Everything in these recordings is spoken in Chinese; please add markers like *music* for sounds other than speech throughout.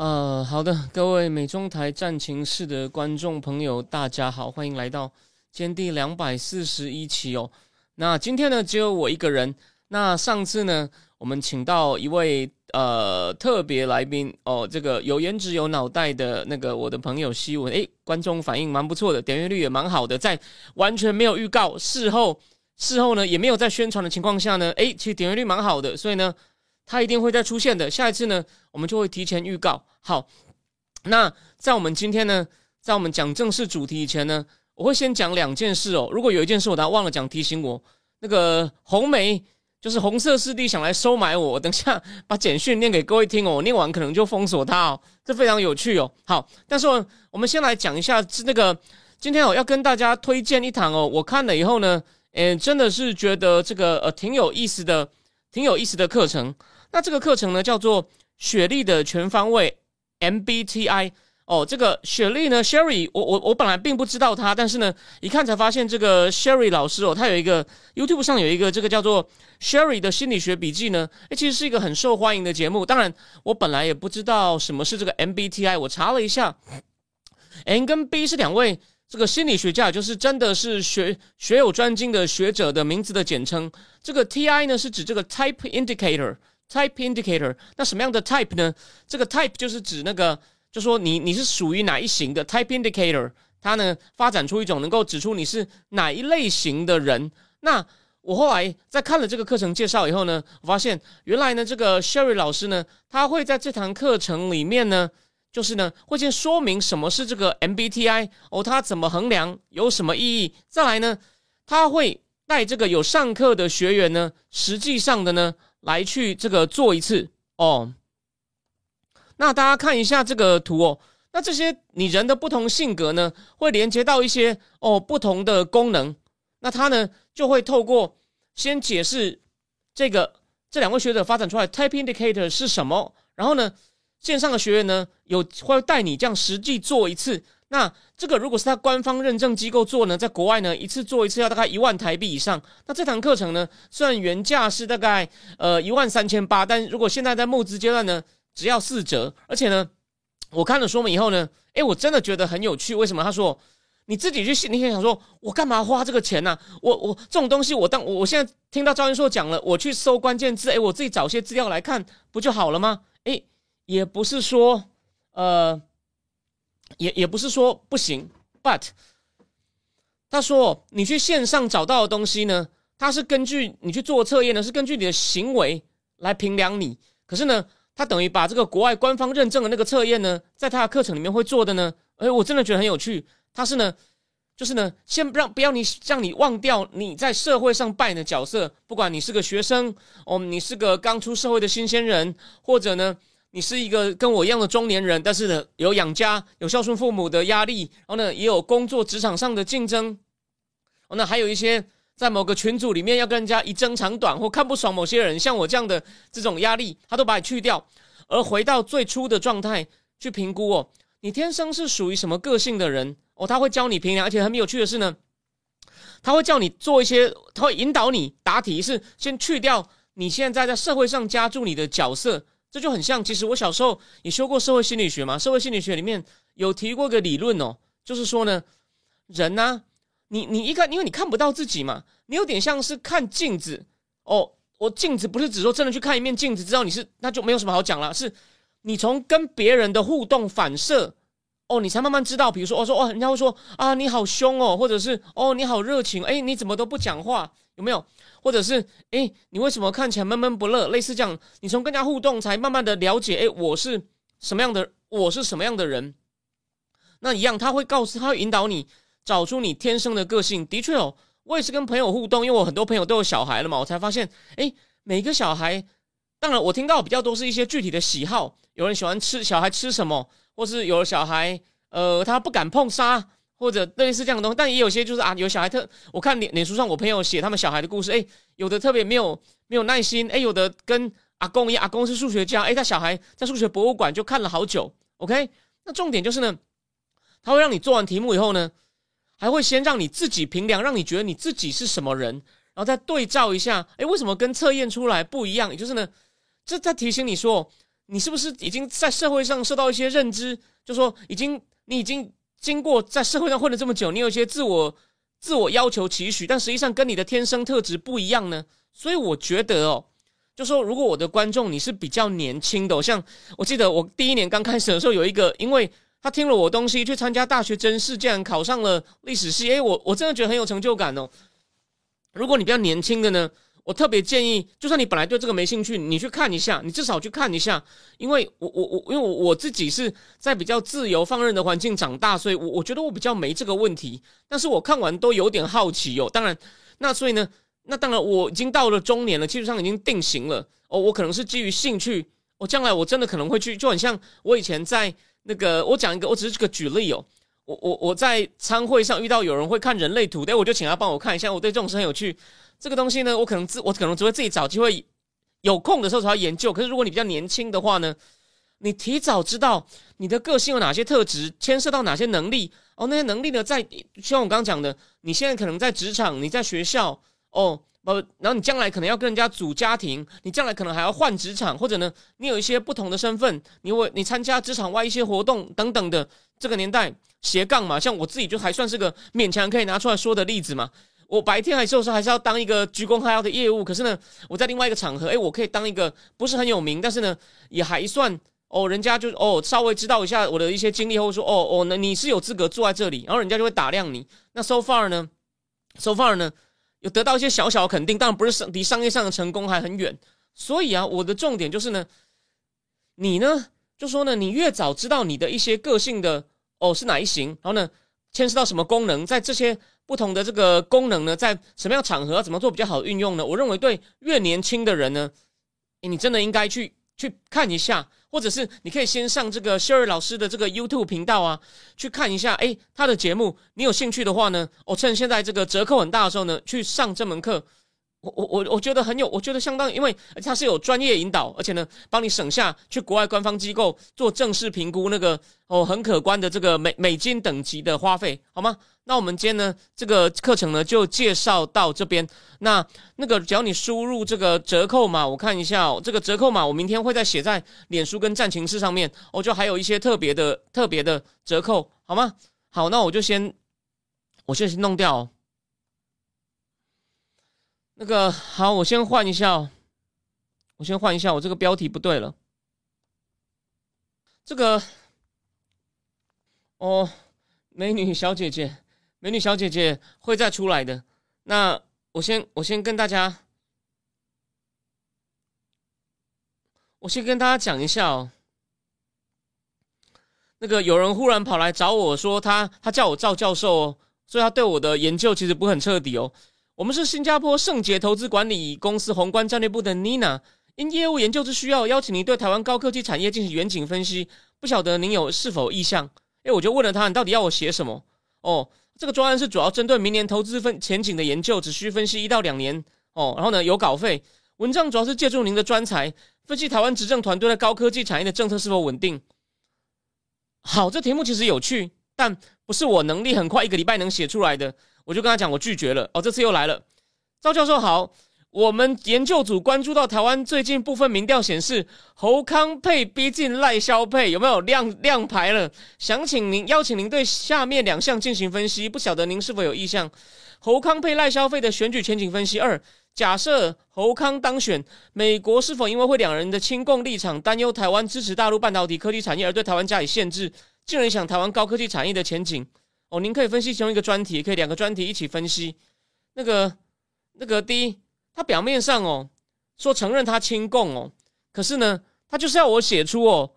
呃，好的，各位美中台战情室的观众朋友，大家好，欢迎来到今天第两百四十一期哦。那今天呢，只有我一个人。那上次呢，我们请到一位呃特别来宾哦，这个有颜值有脑袋的那个我的朋友希文，诶，观众反应蛮不错的，点阅率也蛮好的，在完全没有预告、事后事后呢也没有在宣传的情况下呢，诶，其实点阅率蛮好的，所以呢。他一定会再出现的。下一次呢，我们就会提前预告。好，那在我们今天呢，在我们讲正式主题以前呢，我会先讲两件事哦。如果有一件事我忘了讲，提醒我。那个红梅就是红色师弟想来收买我，等下把简讯念给各位听哦。我念完可能就封锁他哦，这非常有趣哦。好，但是我们先来讲一下是那个今天我要跟大家推荐一堂哦。我看了以后呢，嗯，真的是觉得这个呃挺有意思的，挺有意思的课程。那这个课程呢，叫做雪莉的全方位 MBTI 哦。这个雪莉呢，Sherry，我我我本来并不知道她，但是呢，一看才发现这个 Sherry 老师哦，他有一个 YouTube 上有一个这个叫做 Sherry 的心理学笔记呢，诶，其实是一个很受欢迎的节目。当然，我本来也不知道什么是这个 MBTI，我查了一下，N 跟 B 是两位这个心理学家，就是真的是学学有专精的学者的名字的简称。这个 TI 呢，是指这个 Type Indicator。Type indicator，那什么样的 type 呢？这个 type 就是指那个，就说你你是属于哪一型的 type indicator，它呢发展出一种能够指出你是哪一类型的人。那我后来在看了这个课程介绍以后呢，我发现原来呢这个 Sherry 老师呢，他会在这堂课程里面呢，就是呢会先说明什么是这个 MBTI 哦，它怎么衡量，有什么意义。再来呢，他会带这个有上课的学员呢，实际上的呢。来去这个做一次。哦，那大家看一下这个图哦，那这些你人的不同性格呢，会连接到一些哦不同的功能，那它呢就会透过先解释这个这两位学者发展出来 type indicator 是什么，然后呢线上的学员呢有会带你这样实际做一次。那这个如果是他官方认证机构做呢，在国外呢，一次做一次要大概一万台币以上。那这堂课程呢，虽然原价是大概呃一万三千八，但如果现在在募资阶段呢，只要四折。而且呢，我看了说明以后呢，诶，我真的觉得很有趣。为什么？他说你自己去，你想说，我干嘛花这个钱呢？我我这种东西，我当我现在听到赵云硕讲了，我去搜关键字，诶，我自己找些资料来看，不就好了吗？诶，也不是说呃。也也不是说不行，but 他说你去线上找到的东西呢，它是根据你去做测验呢，是根据你的行为来评量你。可是呢，他等于把这个国外官方认证的那个测验呢，在他的课程里面会做的呢，哎，我真的觉得很有趣。他是呢，就是呢，先不让不要你让你忘掉你在社会上扮演的角色，不管你是个学生哦，你是个刚出社会的新鲜人，或者呢。你是一个跟我一样的中年人，但是呢，有养家、有孝顺父母的压力，然后呢，也有工作职场上的竞争，哦，那还有一些在某个群组里面要跟人家一争长短，或看不爽某些人，像我这样的这种压力，他都把你去掉，而回到最初的状态去评估哦，你天生是属于什么个性的人哦，他会教你评量，而且很有趣的是呢，他会叫你做一些，他会引导你答题，是先去掉你现在在社会上加注你的角色。这就很像，其实我小时候也修过社会心理学嘛。社会心理学里面有提过一个理论哦，就是说呢，人呢，你你一看，因为你看不到自己嘛，你有点像是看镜子哦。我镜子不是只说真的去看一面镜子，知道你是，那就没有什么好讲了。是，你从跟别人的互动反射。哦，你才慢慢知道，比如说，哦说，哦，人家会说啊，你好凶哦，或者是哦，你好热情，哎，你怎么都不讲话，有没有？或者是哎，你为什么看起来闷闷不乐？类似这样，你从跟人家互动，才慢慢的了解，哎，我是什么样的，我是什么样的人。那一样，他会告诉，他会引导你找出你天生的个性。的确哦，我也是跟朋友互动，因为我很多朋友都有小孩了嘛，我才发现，哎，每个小孩，当然我听到比较多是一些具体的喜好，有人喜欢吃，小孩吃什么。或是有小孩，呃，他不敢碰沙或者类似这样的东西，但也有些就是啊，有小孩特，我看脸脸书上我朋友写他们小孩的故事，哎，有的特别没有没有耐心，哎，有的跟阿公一样，阿公是数学家，哎，他小孩在数学博物馆就看了好久，OK，那重点就是呢，他会让你做完题目以后呢，还会先让你自己评量，让你觉得你自己是什么人，然后再对照一下，哎，为什么跟测验出来不一样？也就是呢，这在提醒你说。你是不是已经在社会上受到一些认知？就说已经你已经经过在社会上混了这么久，你有一些自我自我要求期许，但实际上跟你的天生特质不一样呢？所以我觉得哦，就说如果我的观众你是比较年轻的，像我记得我第一年刚开始的时候，有一个因为他听了我东西去参加大学真试，竟然考上了历史系，诶，我我真的觉得很有成就感哦。如果你比较年轻的呢？我特别建议，就算你本来对这个没兴趣，你去看一下，你至少去看一下，因为我我我，因为我我自己是在比较自由放任的环境长大，所以我我觉得我比较没这个问题。但是我看完都有点好奇哦。当然，那所以呢，那当然我已经到了中年了，基本上已经定型了哦。我可能是基于兴趣，我将来我真的可能会去，就很像我以前在那个，我讲一个，我只是个举例哦。我我我在参会上遇到有人会看人类图，对，我就请他帮我看一下。我对这种事很有趣。这个东西呢，我可能自我可能只会自己找机会，有空的时候才要研究。可是如果你比较年轻的话呢，你提早知道你的个性有哪些特质，牵涉到哪些能力哦，那些能力呢，在像我刚刚讲的，你现在可能在职场，你在学校哦，不，然后你将来可能要跟人家组家庭，你将来可能还要换职场，或者呢，你有一些不同的身份，你会你参加职场外一些活动等等的。这个年代斜杠嘛，像我自己就还算是个勉强可以拿出来说的例子嘛。我白天还是有时候还是要当一个鞠躬哈腰的业务，可是呢，我在另外一个场合，哎，我可以当一个不是很有名，但是呢，也还算哦，人家就哦稍微知道一下我的一些经历，或者说哦哦，那你是有资格坐在这里，然后人家就会打量你。那 so far 呢，so far 呢，有得到一些小小的肯定，当然不是商离商业上的成功还很远。所以啊，我的重点就是呢，你呢，就说呢，你越早知道你的一些个性的哦是哪一型，然后呢，牵涉到什么功能，在这些。不同的这个功能呢，在什么样场合怎么做比较好运用呢？我认为对越年轻的人呢，你真的应该去去看一下，或者是你可以先上这个秀尔老师的这个 YouTube 频道啊，去看一下。哎，他的节目，你有兴趣的话呢，我趁现在这个折扣很大的时候呢，去上这门课。我我我我觉得很有，我觉得相当，因为它是有专业引导，而且呢，帮你省下去国外官方机构做正式评估那个哦很可观的这个美美金等级的花费，好吗？那我们今天呢这个课程呢就介绍到这边。那那个只要你输入这个折扣码，我看一下哦，这个折扣码我明天会再写在脸书跟战情室上面，我就还有一些特别的特别的折扣，好吗？好，那我就先我先弄掉。那个好，我先换一下，我先换一下，我这个标题不对了。这个哦，美女小姐姐，美女小姐姐会再出来的。那我先，我先跟大家，我先跟大家讲一下哦。那个有人忽然跑来找我说，他他叫我赵教授哦，所以他对我的研究其实不很彻底哦。我们是新加坡圣捷投资管理公司宏观战略部的 Nina，因业务研究之需要，邀请您对台湾高科技产业进行远景分析。不晓得您有是否意向？哎，我就问了他，你到底要我写什么？哦，这个专案是主要针对明年投资分前景的研究，只需分析一到两年。哦，然后呢有稿费，文章主要是借助您的专才，分析台湾执政团队的高科技产业的政策是否稳定。好，这题目其实有趣，但不是我能力很快一个礼拜能写出来的。我就跟他讲，我拒绝了。哦，这次又来了，赵教授好。我们研究组关注到台湾最近部分民调显示，侯康配逼近赖萧配，有没有亮亮牌了？想请您邀请您对下面两项进行分析，不晓得您是否有意向？侯康配赖萧费的选举前景分析二：假设侯康当选，美国是否因为会两人的亲共立场，担忧台湾支持大陆半导体科技产业而对台湾加以限制，进而影响台湾高科技产业的前景？哦，您可以分析其中一个专题，也可以两个专题一起分析。那个，那个第一，他表面上哦说承认他亲共哦，可是呢，他就是要我写出哦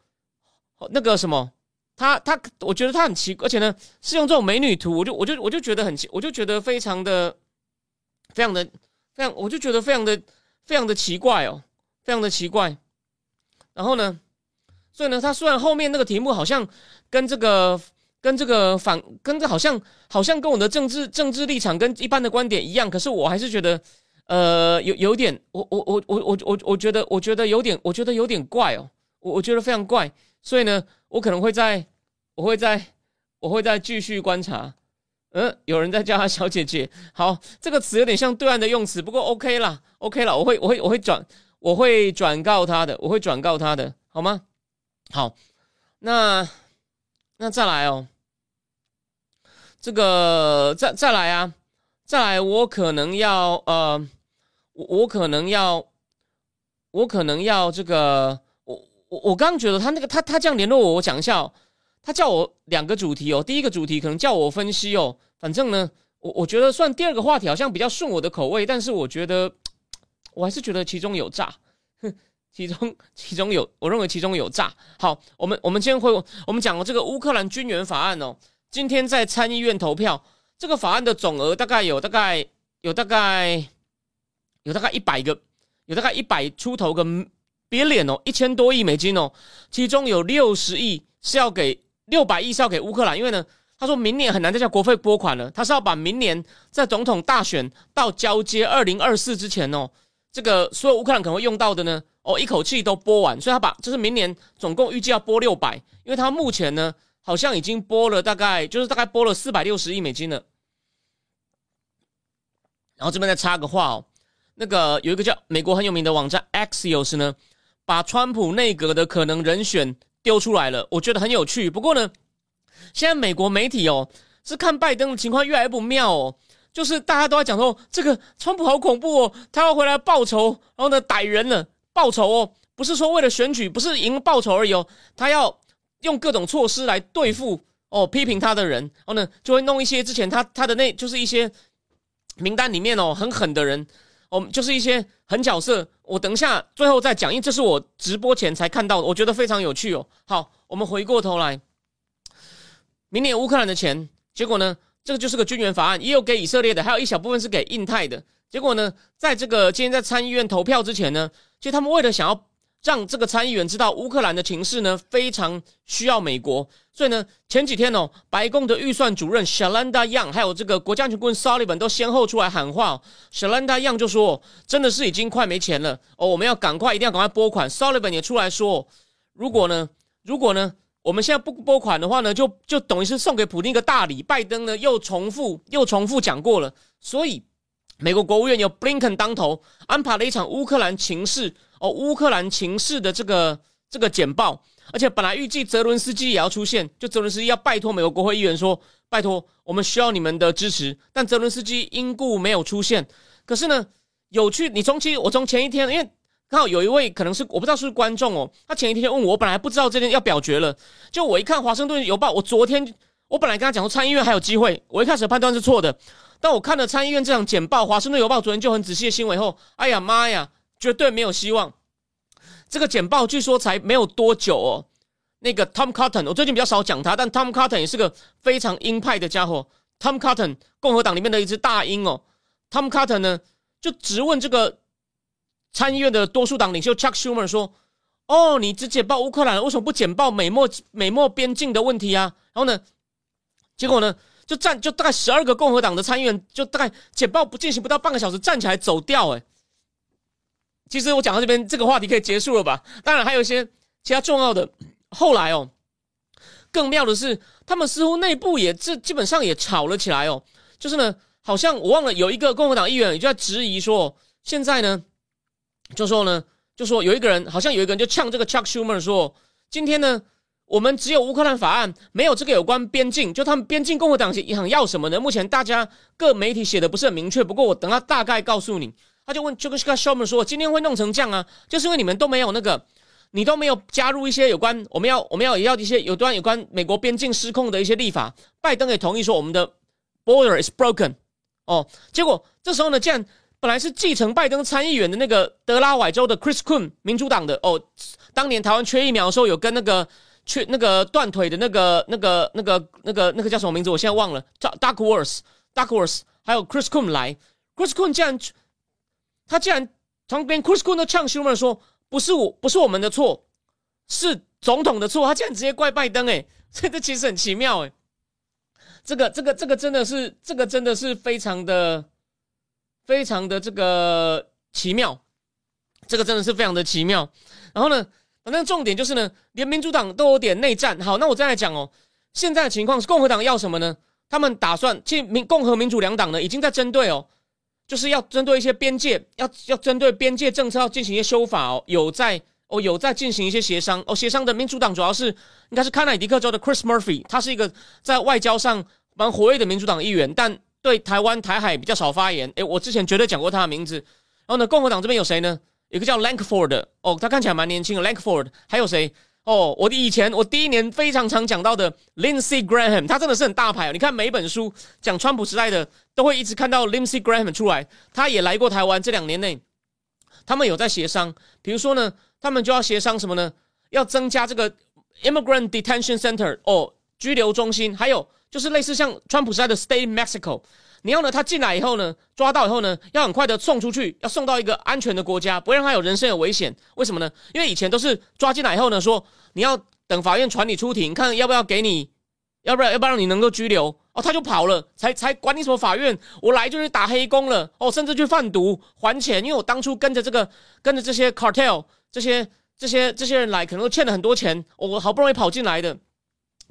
那个什么，他他，我觉得他很奇，而且呢是用这种美女图，我就我就我就觉得很奇，我就觉得非常的非常的非常，我就觉得非常的非常的奇怪哦，非常的奇怪。然后呢，所以呢，他虽然后面那个题目好像跟这个。跟这个反跟这好像好像跟我的政治政治立场跟一般的观点一样，可是我还是觉得，呃，有有点，我我我我我我我觉得我觉得有点，我觉得有点怪哦，我我觉得非常怪，所以呢，我可能会在，我会在，我会再继续观察。嗯，有人在叫她小姐姐，好，这个词有点像对岸的用词，不过 OK 啦，OK 啦，我会我会我会转我会转告他的，我会转告他的，好吗？好，那那再来哦，这个再再来啊，再来，我可能要呃，我我可能要，我可能要这个，我我我刚觉得他那个他他这样联络我，我讲一下哦。他叫我两个主题哦，第一个主题可能叫我分析哦，反正呢，我我觉得算第二个话题好像比较顺我的口味，但是我觉得 *tsk* 我还是觉得其中有诈，哼，*laughs* 其中其中有，我认为其中有诈。好，我们我们今天会我们讲了这个乌克兰军援法案哦，今天在参议院投票，这个法案的总额大概有大概有大概有大概一百个，有大概一百出头个别脸哦，一千多亿美金哦，其中有六十亿是要给。六百亿是要给乌克兰，因为呢，他说明年很难再叫国费拨款了，他是要把明年在总统大选到交接二零二四之前哦，这个所有乌克兰可能会用到的呢，哦，一口气都拨完，所以他把就是明年总共预计要拨六百，因为他目前呢好像已经拨了大概就是大概拨了四百六十亿美金了。然后这边再插个话哦，那个有一个叫美国很有名的网站 Axios 呢，把川普内阁的可能人选。丢出来了，我觉得很有趣。不过呢，现在美国媒体哦是看拜登的情况越来越不妙哦，就是大家都在讲说这个川普好恐怖哦，他要回来报仇，然后呢逮人了报仇哦，不是说为了选举，不是赢报仇而已哦，他要用各种措施来对付哦批评他的人，然后呢就会弄一些之前他他的那就是一些名单里面哦很狠的人。我们就是一些狠角色，我等一下最后再讲，因为这是我直播前才看到，我觉得非常有趣哦。好，我们回过头来，明年乌克兰的钱，结果呢，这个就是个军援法案，也有给以色列的，还有一小部分是给印太的。结果呢，在这个今天在参议院投票之前呢，其实他们为了想要。让这个参议员知道乌克兰的情势呢，非常需要美国，所以呢，前几天哦，白宫的预算主任 Shalanda Young，还有这个国家安全顾问 Sullivan 都先后出来喊话，Shalanda Young 就说，真的是已经快没钱了哦，我们要赶快，一定要赶快拨款。Sullivan 也出来说，如果呢，如果呢，我们现在不拨款的话呢，就就等于是送给普京一个大礼。拜登呢又重复又重复讲过了，所以美国国务院有 Blinken 当头，安排了一场乌克兰情势。哦，乌克兰情势的这个这个简报，而且本来预计泽伦斯基也要出现，就泽伦斯基要拜托美国国会议员说，拜托我们需要你们的支持，但泽伦斯基因故没有出现。可是呢，有趣，你从期我从前一天，因为刚好有一位可能是我不知道是不是观众哦，他前一天问我，我本来不知道这天要表决了，就我一看华盛顿邮报，我昨天我本来跟他讲说参议院还有机会，我一开始判断是错的，但我看了参议院这场简报，华盛顿邮报昨天就很仔细的新闻后，哎呀妈呀！绝对没有希望。这个简报据说才没有多久哦。那个 Tom Cotton，我最近比较少讲他，但 Tom Cotton 也是个非常鹰派的家伙。Tom Cotton，共和党里面的一只大鹰哦。Tom Cotton 呢，就直问这个参议院的多数党领袖 Chuck Schumer 说：“哦，你只简报乌克兰，为什么不简报美墨美墨边境的问题啊？”然后呢，结果呢，就站就大概十二个共和党的参议员，就大概简报不进行不到半个小时，站起来走掉，哎。其实我讲到这边，这个话题可以结束了吧？当然还有一些其他重要的。后来哦，更妙的是，他们似乎内部也这基本上也吵了起来哦。就是呢，好像我忘了有一个共和党议员也就在质疑说，现在呢，就说呢，就说有一个人好像有一个人就呛这个 Chuck Schumer 说，今天呢，我们只有乌克兰法案，没有这个有关边境，就他们边境共和党想要什么呢？目前大家各媒体写的不是很明确，不过我等下大概告诉你。他就问 j o k s h s h o w m a n 说：“今天会弄成这样啊？就是因为你们都没有那个，你都没有加入一些有关我们要我们要也要一些有关有关美国边境失控的一些立法。拜登也同意说我们的 border is broken。哦，结果这时候呢，竟然本来是继承拜登参议员的那个德拉瓦州的 Chris Coon 民主党的哦，当年台湾缺疫苗的时候有跟那个缺那个断腿的那个那个那个那个那个叫什么名字？我现在忘了。叫 Duckworth，Duckworth，还有 Chris Coon 来，Chris Coon 竟然。他竟然从边 Chris Coon 的呛 Schumer 说：“不是我，不是我们的错，是总统的错。”他竟然直接怪拜登，哎，*laughs* 这这其实很奇妙，哎，这个这个这个真的是这个真的是非常的非常的这个奇妙，这个真的是非常的奇妙。然后呢，反正重点就是呢，连民主党都有点内战。好，那我再来讲哦，现在的情况是共和党要什么呢？他们打算，其实民共和民主两党呢，已经在针对哦，就是要针对一些边界，要要针对边界政策要进行一些修法哦，有在哦有在进行一些协商哦，协商的民主党主要是应该是康乃狄克州的 Chris Murphy，他是一个在外交上蛮活跃的民主党议员，但对台湾台海比较少发言。诶，我之前绝对讲过他的名字。然后呢，共和党这边有谁呢？一个叫 Lankford 的哦，他看起来蛮年轻的 Lankford，还有谁？哦，我的以前我第一年非常常讲到的 Lindsey Graham，他真的是很大牌哦。你看每本书讲川普时代的，都会一直看到 Lindsey Graham 出来。他也来过台湾，这两年内他们有在协商。比如说呢，他们就要协商什么呢？要增加这个 Immigrant Detention Center 哦，拘留中心，还有就是类似像川普时代的 Stay Mexico。你要呢？他进来以后呢，抓到以后呢，要很快的送出去，要送到一个安全的国家，不让他有人身有危险。为什么呢？因为以前都是抓进来以后呢，说你要等法院传你出庭，看要不要给你，要不然要不然你能够拘留哦，他就跑了，才才管你什么法院，我来就是打黑工了哦，甚至去贩毒还钱，因为我当初跟着这个跟着这些 cartel 这些这些这些人来，可能都欠了很多钱，我好不容易跑进来的，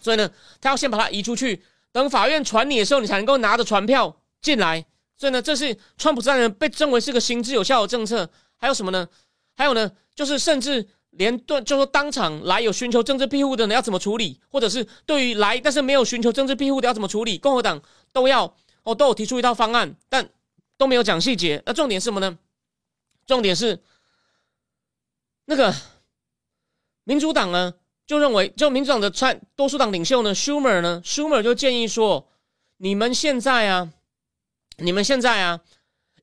所以呢，他要先把他移出去，等法院传你的时候，你才能够拿着传票。进来，所以呢，这是川普这人被认为是个行之有效的政策。还有什么呢？还有呢，就是甚至连对，就说当场来有寻求政治庇护的人要怎么处理，或者是对于来但是没有寻求政治庇护的要怎么处理，共和党都要哦都有提出一套方案，但都没有讲细节。那重点是什么呢？重点是那个民主党呢，就认为就民主党的川多数党领袖呢，Schumer 呢，Schumer 就建议说，你们现在啊。你们现在啊，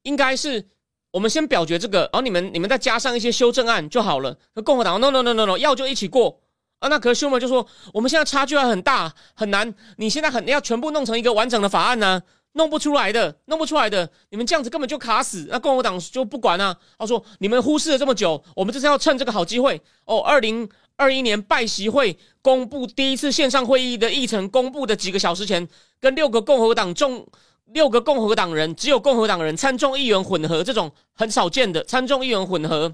应该是我们先表决这个，然后你们你们再加上一些修正案就好了。那共和党 no no no no no 要就一起过啊。那可是休默就说我们现在差距还很大，很难。你现在很要全部弄成一个完整的法案呢，弄不出来的，弄不出来的。你们这样子根本就卡死。那共和党就不管啊。他说你们忽视了这么久，我们这是要趁这个好机会哦。二零二一年拜习会公布第一次线上会议的议程，公布的几个小时前，跟六个共和党众。六个共和党人，只有共和党人参众议员混合，这种很少见的参众议员混合。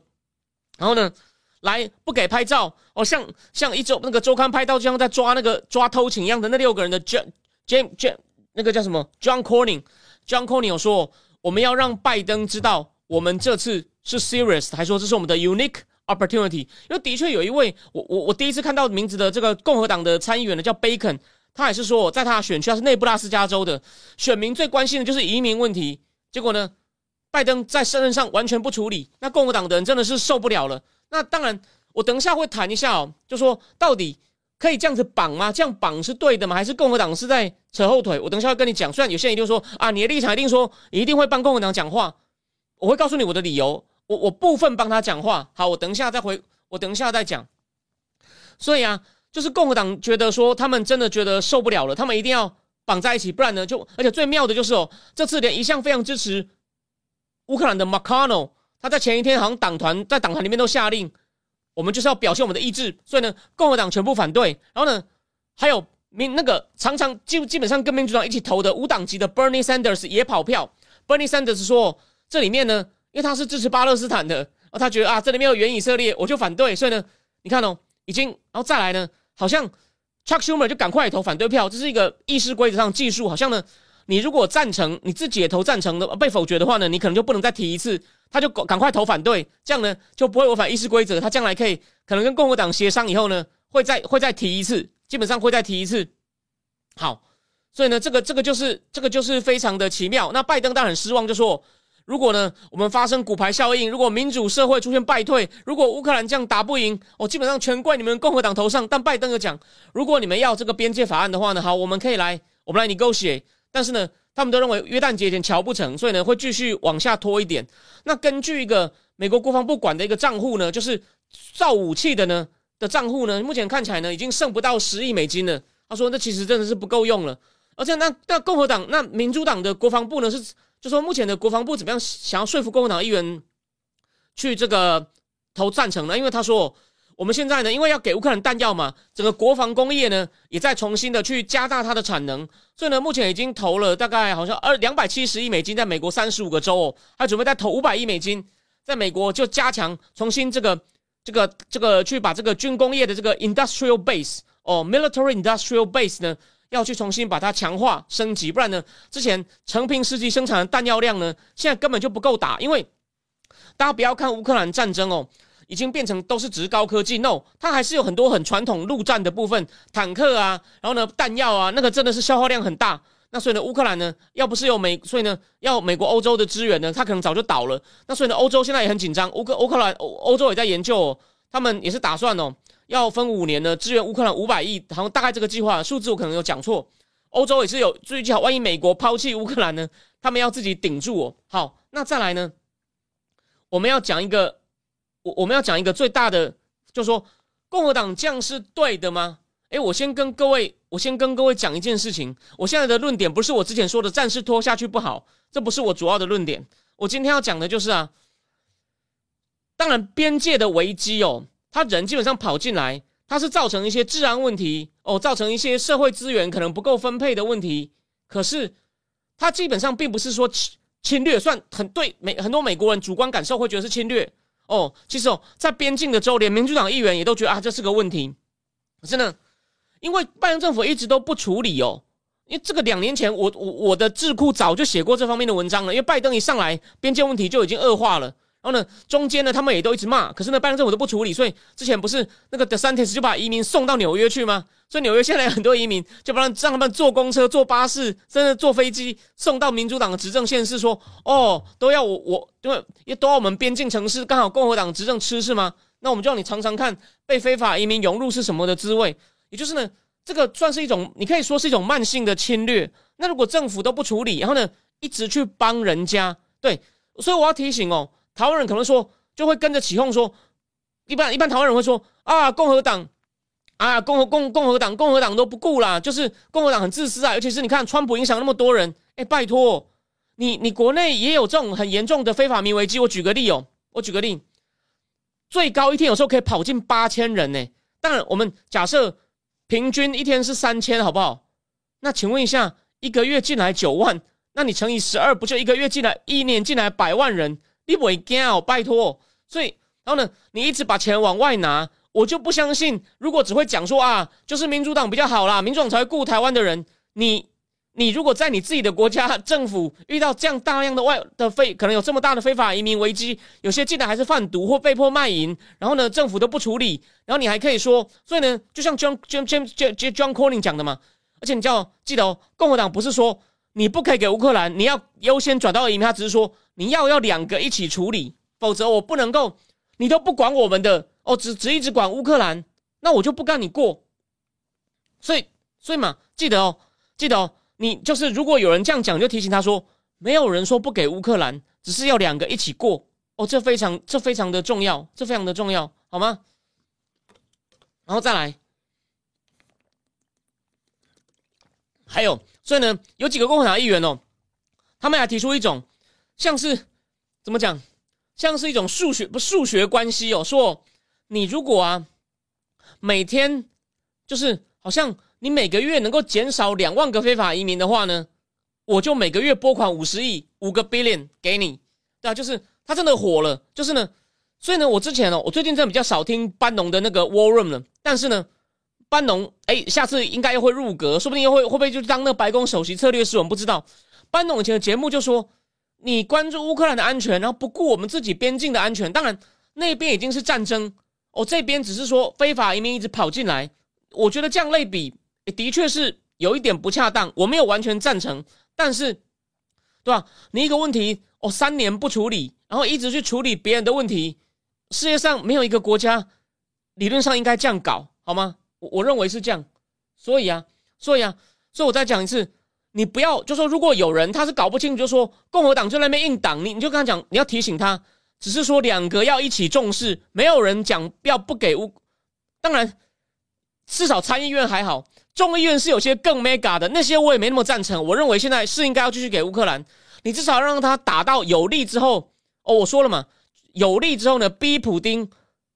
然后呢，来不给拍照哦，像像一周那个周刊拍到，就像在抓那个抓偷情一样的那六个人的 J J J 那个叫什么 John Corning，John Corning 有说我们要让拜登知道我们这次是 serious，还说这是我们的 unique opportunity。因为的确有一位我我我第一次看到名字的这个共和党的参议员呢，叫 Bacon。他也是说，在他的选区，他是内布拉斯加州的选民最关心的就是移民问题。结果呢，拜登在身任上完全不处理，那共和党的人真的是受不了了。那当然，我等一下会谈一下哦，就说到底可以这样子绑吗？这样绑是对的吗？还是共和党是在扯后腿？我等一下会跟你讲。虽然有些人一定说啊，你的立场一定说一定会帮共和党讲话，我会告诉你我的理由。我我部分帮他讲话。好，我等一下再回，我等一下再讲。所以啊。就是共和党觉得说，他们真的觉得受不了了，他们一定要绑在一起，不然呢，就而且最妙的就是哦，这次连一向非常支持乌克兰的 McConnell，他在前一天好像党团在党团里面都下令，我们就是要表现我们的意志，所以呢，共和党全部反对。然后呢，还有民那个常常基基本上跟民主党一起投的无党籍的 Bernie Sanders 也跑票。Bernie Sanders 说，这里面呢，因为他是支持巴勒斯坦的，哦，他觉得啊，这里面有原以色列，我就反对。所以呢，你看哦，已经然后再来呢。好像 Chuck Schumer 就赶快投反对票，这是一个议事规则上技术。好像呢，你如果赞成，你自己也投赞成的，被否决的话呢，你可能就不能再提一次，他就赶快投反对，这样呢就不会违反议事规则。他将来可以可能跟共和党协商以后呢，会再会再提一次，基本上会再提一次。好，所以呢，这个这个就是这个就是非常的奇妙。那拜登当然很失望，就说。如果呢，我们发生骨牌效应，如果民主社会出现败退，如果乌克兰这样打不赢，我基本上全怪你们共和党头上。但拜登有讲，如果你们要这个边界法案的话呢，好，我们可以来，我们来 negotiate。但是呢，他们都认为约旦节前瞧不成，所以呢，会继续往下拖一点。那根据一个美国国防部管的一个账户呢，就是造武器的呢的账户呢，目前看起来呢，已经剩不到十亿美金了。他说，那其实真的是不够用了。而且那那共和党那民主党的国防部呢是。就说目前的国防部怎么样？想要说服共和党议员去这个投赞成呢？因为他说我们现在呢，因为要给乌克兰弹药嘛，整个国防工业呢也在重新的去加大它的产能，所以呢，目前已经投了大概好像二两百七十亿美金，在美国三十五个州哦，还准备再投五百亿美金，在美国就加强重新这个这个这个去把这个军工业的这个 industrial base 哦 military industrial base 呢，要去重新把它强化升级，不然呢，之前成平世纪生产的弹药量呢，现在根本就不够打，因为大家不要看乌克兰战争哦。已经变成都是只高科技，no，它还是有很多很传统陆战的部分，坦克啊，然后呢弹药啊，那个真的是消耗量很大。那所以呢，乌克兰呢，要不是有美，所以呢，要美国、欧洲的支援呢，它可能早就倒了。那所以呢，欧洲现在也很紧张，乌克乌克兰欧欧洲也在研究，哦他们也是打算哦，要分五年呢支援乌克兰五百亿，好像大概这个计划数字我可能有讲错。欧洲也是有注意计划，万一美国抛弃乌克兰呢，他们要自己顶住哦。好，那再来呢，我们要讲一个。我我们要讲一个最大的，就是说共和党这样是对的吗？诶，我先跟各位，我先跟各位讲一件事情。我现在的论点不是我之前说的战事拖下去不好，这不是我主要的论点。我今天要讲的就是啊，当然边界的危机哦，他人基本上跑进来，他是造成一些治安问题哦，造成一些社会资源可能不够分配的问题。可是他基本上并不是说侵侵略，算很对美很多美国人主观感受会觉得是侵略。哦，其实哦，在边境的州，连民主党议员也都觉得啊，这是个问题。可是呢，因为拜登政府一直都不处理哦，因为这个两年前，我我我的智库早就写过这方面的文章了。因为拜登一上来，边界问题就已经恶化了。然后呢，中间呢，他们也都一直骂，可是呢，拜登政府都不处理，所以之前不是那个 DeSantis 就把移民送到纽约去吗？所以纽约现在很多移民就不让让他们坐公车、坐巴士，甚至坐飞机送到民主党的执政县市，说哦，都要我我因为也都要我们边境城市刚好共和党执政吃是吗？那我们就让你尝尝看被非法移民涌入是什么的滋味。也就是呢，这个算是一种，你可以说是一种慢性的侵略。那如果政府都不处理，然后呢，一直去帮人家，对，所以我要提醒哦。台湾人可能说，就会跟着起哄说，一般一般台湾人会说啊，共和党啊，共和共共和党共和党都不顾啦，就是共和党很自私啊，尤其是你看川普影响那么多人，哎，拜托你你国内也有这种很严重的非法民危机，我举个例哦，我举个例，最高一天有时候可以跑进八千人呢，当然我们假设平均一天是三千，好不好？那请问一下，一个月进来九万，那你乘以十二，不就一个月进来一年进来百万人？你不会惊哦，拜托。所以，然后呢，你一直把钱往外拿，我就不相信。如果只会讲说啊，就是民主党比较好啦，民主党才会顾台湾的人。你，你如果在你自己的国家政府遇到这样大量的外的非，可能有这么大的非法移民危机，有些进来还是贩毒或被迫卖淫，然后呢，政府都不处理，然后你还可以说，所以呢，就像 John John John John John Corning 讲的嘛，而且你叫记得哦，共和党不是说你不可以给乌克兰，你要优先转到移民，他只是说。你要要两个一起处理，否则我不能够，你都不管我们的哦，只只一直管乌克兰，那我就不跟你过。所以，所以嘛，记得哦，记得哦，你就是如果有人这样讲，就提醒他说，没有人说不给乌克兰，只是要两个一起过哦，这非常这非常的重要，这非常的重要，好吗？然后再来，还有，所以呢，有几个共和党议员哦，他们还提出一种。像是怎么讲？像是一种数学不数学关系哦。说你如果啊每天就是好像你每个月能够减少两万个非法移民的话呢，我就每个月拨款五十亿五个 billion 给你，对啊，就是他真的火了。就是呢，所以呢，我之前哦，我最近真的比较少听班农的那个 war room 了。但是呢，班农哎，下次应该又会入阁，说不定又会会不会就当那个白宫首席策略师？我们不知道。班农以前的节目就说。你关注乌克兰的安全，然后不顾我们自己边境的安全。当然，那边已经是战争哦，这边只是说非法移民一直跑进来。我觉得这样类比的确是有一点不恰当，我没有完全赞成。但是，对吧？你一个问题哦，三年不处理，然后一直去处理别人的问题，世界上没有一个国家理论上应该这样搞，好吗？我我认为是这样。所以啊，所以啊，所以我再讲一次。你不要就说，如果有人他是搞不清楚，就说共和党就那边硬挡你，你就跟他讲，你要提醒他，只是说两个要一起重视，没有人讲要不给乌。当然，至少参议院还好，众议院是有些更 mega 的那些，我也没那么赞成。我认为现在是应该要继续给乌克兰，你至少让他打到有利之后。哦，我说了嘛，有利之后呢，逼普丁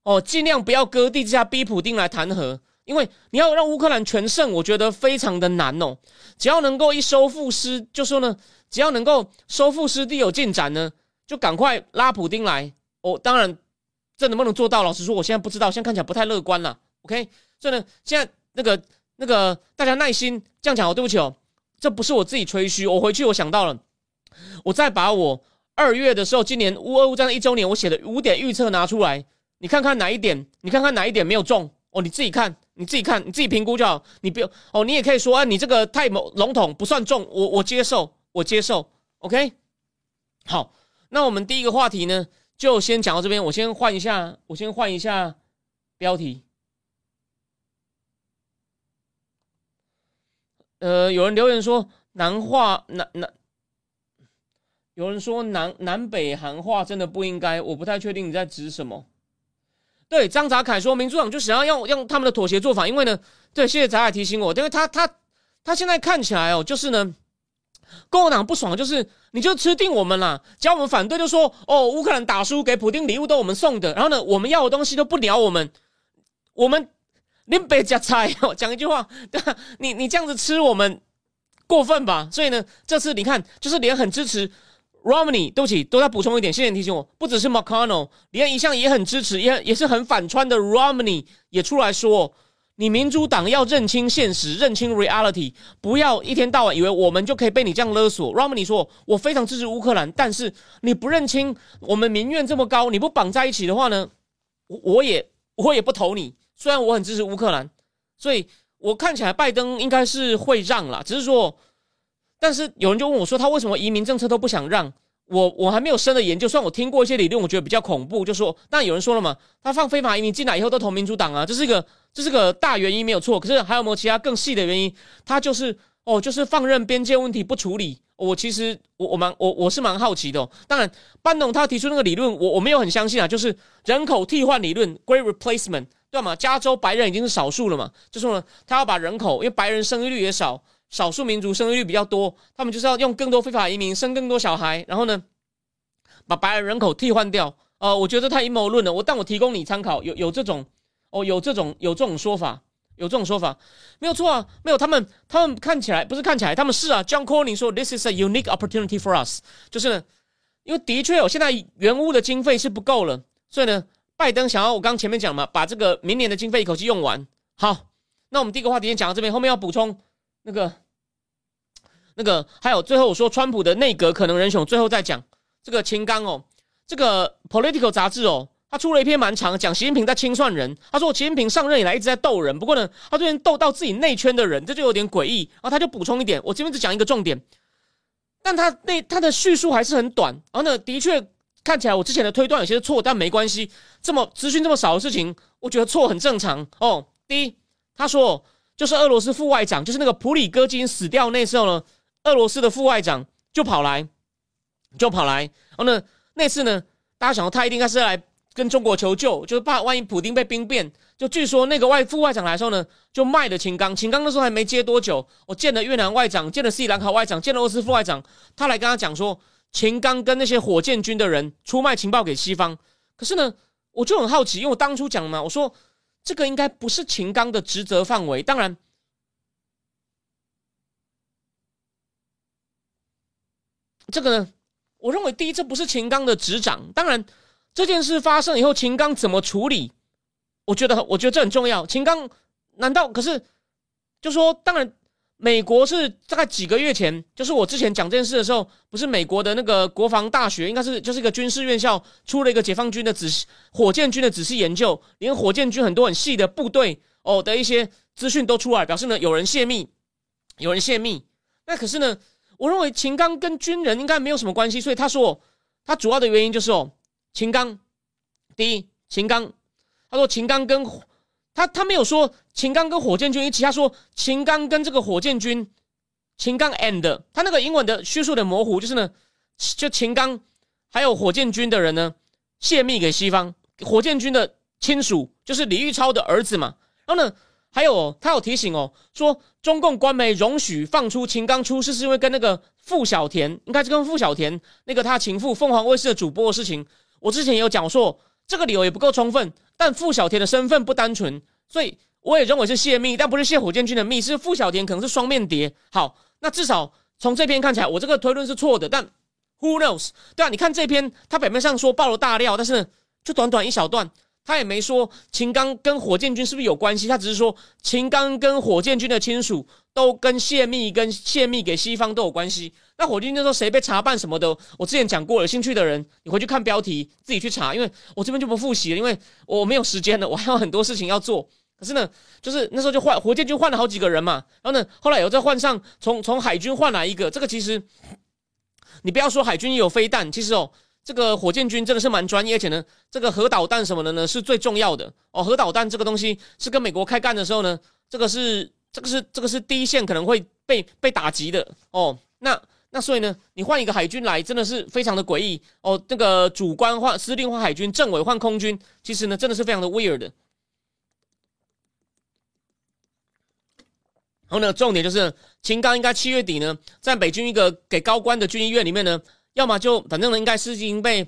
哦，尽量不要割地之下逼普丁来谈和，因为你要让乌克兰全胜，我觉得非常的难哦。只要能够一收复失，就说呢，只要能够收复失地有进展呢，就赶快拉普丁来。哦，当然，这能不能做到？老实说，我现在不知道，现在看起来不太乐观了。OK，所以呢，现在那个那个大家耐心这样讲哦，对不起哦，这不是我自己吹嘘，我回去我想到了，我再把我二月的时候，今年乌俄乌战的一周年，我写的五点预测拿出来，你看看哪一点，你看看哪一点没有中哦，你自己看，你自己看，你自己评估就好，你不用哦，你也可以说啊，你这个太笼笼统，不算重，我我接受，我接受，OK，好，那我们第一个话题呢？就先讲到这边，我先换一下，我先换一下标题。呃，有人留言说南话南南，有人说南南北韩话真的不应该，我不太确定你在指什么。对，张泽凯说，民主党就想要用用他们的妥协做法，因为呢，对，谢谢杂凯提醒我，因为他他他现在看起来哦，就是呢。共和党不爽，就是你就吃定我们了。只要我们反对，就说哦，乌克兰打输给普京礼物都我们送的，然后呢，我们要的东西都不鸟我们。我们连别加菜哦，讲一句话，对？你你这样子吃我们过分吧？所以呢，这次你看，就是连很支持 Romney，对不起，都再补充一点，谢谢你提醒我，不只是 McConnell，连一向也很支持，也也是很反川的 Romney 也出来说。你民主党要认清现实，认清 reality，不要一天到晚以为我们就可以被你这样勒索。Romney 说：“我非常支持乌克兰，但是你不认清我们民怨这么高，你不绑在一起的话呢，我我也我也不投你。虽然我很支持乌克兰，所以我看起来拜登应该是会让了，只是说，但是有人就问我说，他为什么移民政策都不想让？”我我还没有深的研究，虽然我听过一些理论，我觉得比较恐怖，就说，但有人说了嘛，他放非法移民进来以后都投民主党啊，这是一个这是个大原因没有错。可是还有没有其他更细的原因？他就是哦，就是放任边界问题不处理。我其实我我蛮我我是蛮好奇的。当然，班农他提出那个理论，我我没有很相信啊，就是人口替换理论 （Great Replacement），对吗？加州白人已经是少数了嘛，就说呢，他要把人口，因为白人生育率也少。少数民族生育率比较多，他们就是要用更多非法移民生更多小孩，然后呢，把白人人口替换掉。呃，我觉得太阴谋论了。我但我提供你参考，有有这种哦，有这种有这种说法，有这种说法，没有错啊，没有他们他们看起来不是看起来，他们是啊。John Cornyn 说，This is a unique opportunity for us，就是呢，因为的确哦，现在原屋的经费是不够了，所以呢，拜登想要我刚前面讲嘛，把这个明年的经费一口气用完。好，那我们第一个话题先讲到这边，后面要补充。那个，那个，还有最后我说，川普的内阁可能人选，最后再讲这个秦刚哦，这个 Political 杂志哦，他出了一篇蛮长，讲习近平在清算人。他说，习近平上任以来一直在斗人，不过呢，他最近斗到自己内圈的人，这就有点诡异。然后他就补充一点，我这边只讲一个重点，但他那他的叙述还是很短。然后呢，的确看起来我之前的推断有些错，但没关系，这么资讯这么少的事情，我觉得错很正常哦。第一，他说。就是俄罗斯副外长，就是那个普里戈金死掉那时候呢，俄罗斯的副外长就跑来，就跑来。然后呢，那次呢，大家想到他一定该是来跟中国求救，就是怕万一普京被兵变。就据说那个外副外长来的时候呢，就卖了秦刚。秦刚那时候还没接多久，我见了越南外长，见了斯里兰卡外长，见了俄罗斯副外长，他来跟他讲说，秦刚跟那些火箭军的人出卖情报给西方。可是呢，我就很好奇，因为我当初讲嘛，我说。这个应该不是秦刚的职责范围。当然，这个呢，我认为第一，这不是秦刚的执掌。当然，这件事发生以后，秦刚怎么处理，我觉得，我觉得这很重要。秦刚难道可是就说，当然。美国是大概几个月前，就是我之前讲这件事的时候，不是美国的那个国防大学，应该是就是一个军事院校出了一个解放军的仔细火箭军的仔细研究，连火箭军很多很细的部队哦的一些资讯都出来，表示呢有人泄密，有人泄密。那可是呢，我认为秦刚跟军人应该没有什么关系，所以他说他主要的原因就是哦，秦刚第一，秦刚他说秦刚跟。他他没有说秦刚跟火箭军一起，他说秦刚跟这个火箭军，秦刚 and 他那个英文的叙述的模糊，就是呢，就秦刚还有火箭军的人呢泄密给西方，火箭军的亲属就是李玉超的儿子嘛。然后呢，还有他有提醒哦，说中共官媒容许放出秦刚出事，是因为跟那个傅小田，应该是跟傅小田那个他情妇凤凰卫视的主播的事情。我之前也有讲说。这个理由也不够充分。但傅小田的身份不单纯，所以我也认为是泄密，但不是泄火箭军的密，是傅小田可能是双面谍。好，那至少从这篇看起来，我这个推论是错的。但 Who knows？对啊，你看这篇，他表面上说爆了大料，但是就短短一小段。他也没说秦刚跟火箭军是不是有关系，他只是说秦刚跟火箭军的亲属都跟泄密、跟泄密给西方都有关系。那火箭军说谁被查办什么的，我之前讲过，有兴趣的人你回去看标题自己去查，因为我这边就不复习了，因为我没有时间了，我还有很多事情要做。可是呢，就是那时候就换火箭军换了好几个人嘛，然后呢，后来有再换上从从海军换来一个，这个其实你不要说海军有飞弹，其实哦。这个火箭军真的是蛮专业，而且呢，这个核导弹什么的呢是最重要的哦。核导弹这个东西是跟美国开干的时候呢，这个是这个是这个是第一线可能会被被打击的哦。那那所以呢，你换一个海军来，真的是非常的诡异哦。这个主官换司令换海军，政委换空军，其实呢，真的是非常的 weird。然后呢，重点就是秦刚应该七月底呢，在北军一个给高官的军医院里面呢。要么就反正呢，应该是已经被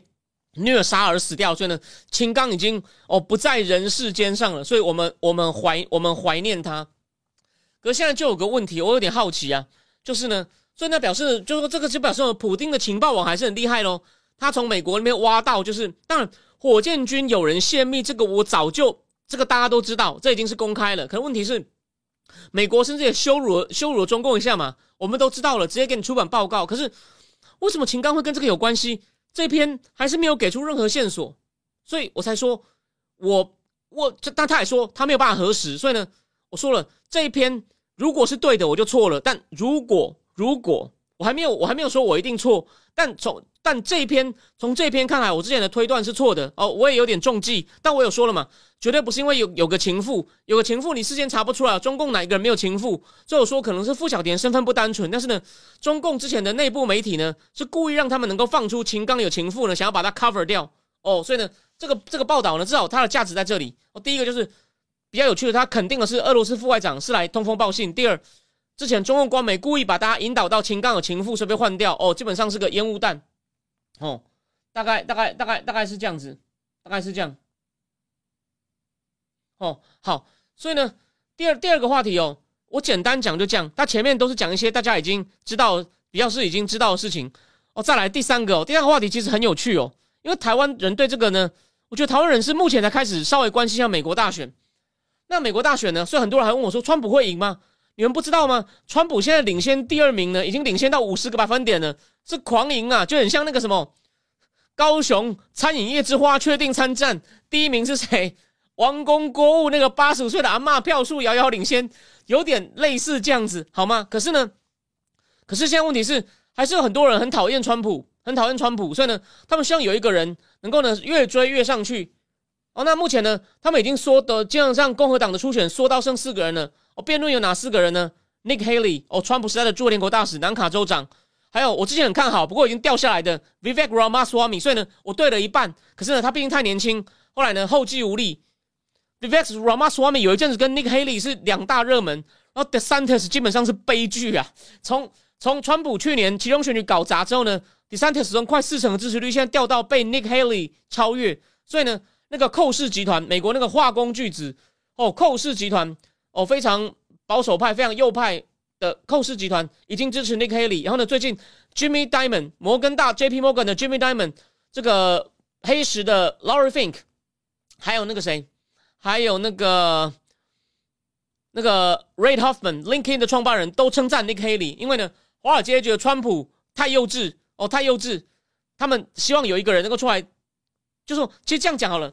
虐杀而死掉，所以呢，秦刚已经哦不在人世间上了，所以我们我们怀我们怀念他。可现在就有个问题，我有点好奇啊，就是呢，所以那表示就是说这个就表示普丁的情报网还是很厉害喽。他从美国那边挖到，就是当然火箭军有人泄密，这个我早就这个大家都知道，这已经是公开了。可是问题是，美国甚至也羞辱羞辱了中共一下嘛，我们都知道了，直接给你出版报告。可是。为什么秦刚会跟这个有关系？这篇还是没有给出任何线索，所以我才说，我我这，但他也说他没有办法核实，所以呢，我说了这一篇如果是对的，我就错了；但如果如果我还没有我还没有说我一定错，但从但这一篇从这篇看来，我之前的推断是错的哦，我也有点中计，但我有说了嘛，绝对不是因为有有个情妇，有个情妇，你事先查不出来，中共哪一个人没有情妇？所以说可能是傅小田身份不单纯，但是呢，中共之前的内部媒体呢是故意让他们能够放出秦刚有情妇呢，想要把它 cover 掉哦，所以呢，这个这个报道呢，至少它的价值在这里。哦，第一个就是比较有趣的，他肯定的是俄罗斯副外长是来通风报信。第二，之前中共官媒故意把大家引导到秦刚有情妇，是被换掉哦，基本上是个烟雾弹。哦，大概大概大概大概是这样子，大概是这样。哦，好，所以呢，第二第二个话题哦，我简单讲就这样。他前面都是讲一些大家已经知道，比较是已经知道的事情。哦，再来第三个哦，第三个话题其实很有趣哦，因为台湾人对这个呢，我觉得台湾人是目前才开始稍微关心一下美国大选。那美国大选呢，所以很多人还问我说，川普会赢吗？你们不知道吗？川普现在领先第二名呢，已经领先到五十个百分点了。是狂赢啊，就很像那个什么高雄餐饮业之花确定参战，第一名是谁？王公国务那个八十五岁的阿妈票数遥遥领先，有点类似这样子，好吗？可是呢，可是现在问题是，还是有很多人很讨厌川普，很讨厌川普，所以呢，他们希望有一个人能够呢越追越上去。哦，那目前呢，他们已经说的基本上共和党的初选说到剩四个人了。哦，辩论有哪四个人呢？Nick Haley，哦，川普时代的驻联国大使，南卡州长。还有我之前很看好，不过已经掉下来的 Vivek Ramaswamy，所以呢，我对了一半。可是呢，他毕竟太年轻，后来呢后继无力。Vivek Ramaswamy 有一阵子跟 Nick Haley 是两大热门，然后 DeSantis 基本上是悲剧啊。从从川普去年其中选举搞砸之后呢，DeSantis 从快四成的支持率，现在掉到被 Nick Haley 超越。所以呢，那个寇氏集团，美国那个化工巨子哦，寇氏集团哦，非常保守派，非常右派。的寇氏集团已经支持 Nick Haley，然后呢，最近 Jimmy Diamond 摩根大 J P Morgan 的 Jimmy Diamond 这个黑石的 Laurie Fink，还有那个谁，还有那个那个 Ray Hoffman LinkedIn 的创办人都称赞 Nick Haley，因为呢，华尔街觉得川普太幼稚哦，太幼稚，他们希望有一个人能够出来，就说其实这样讲好了。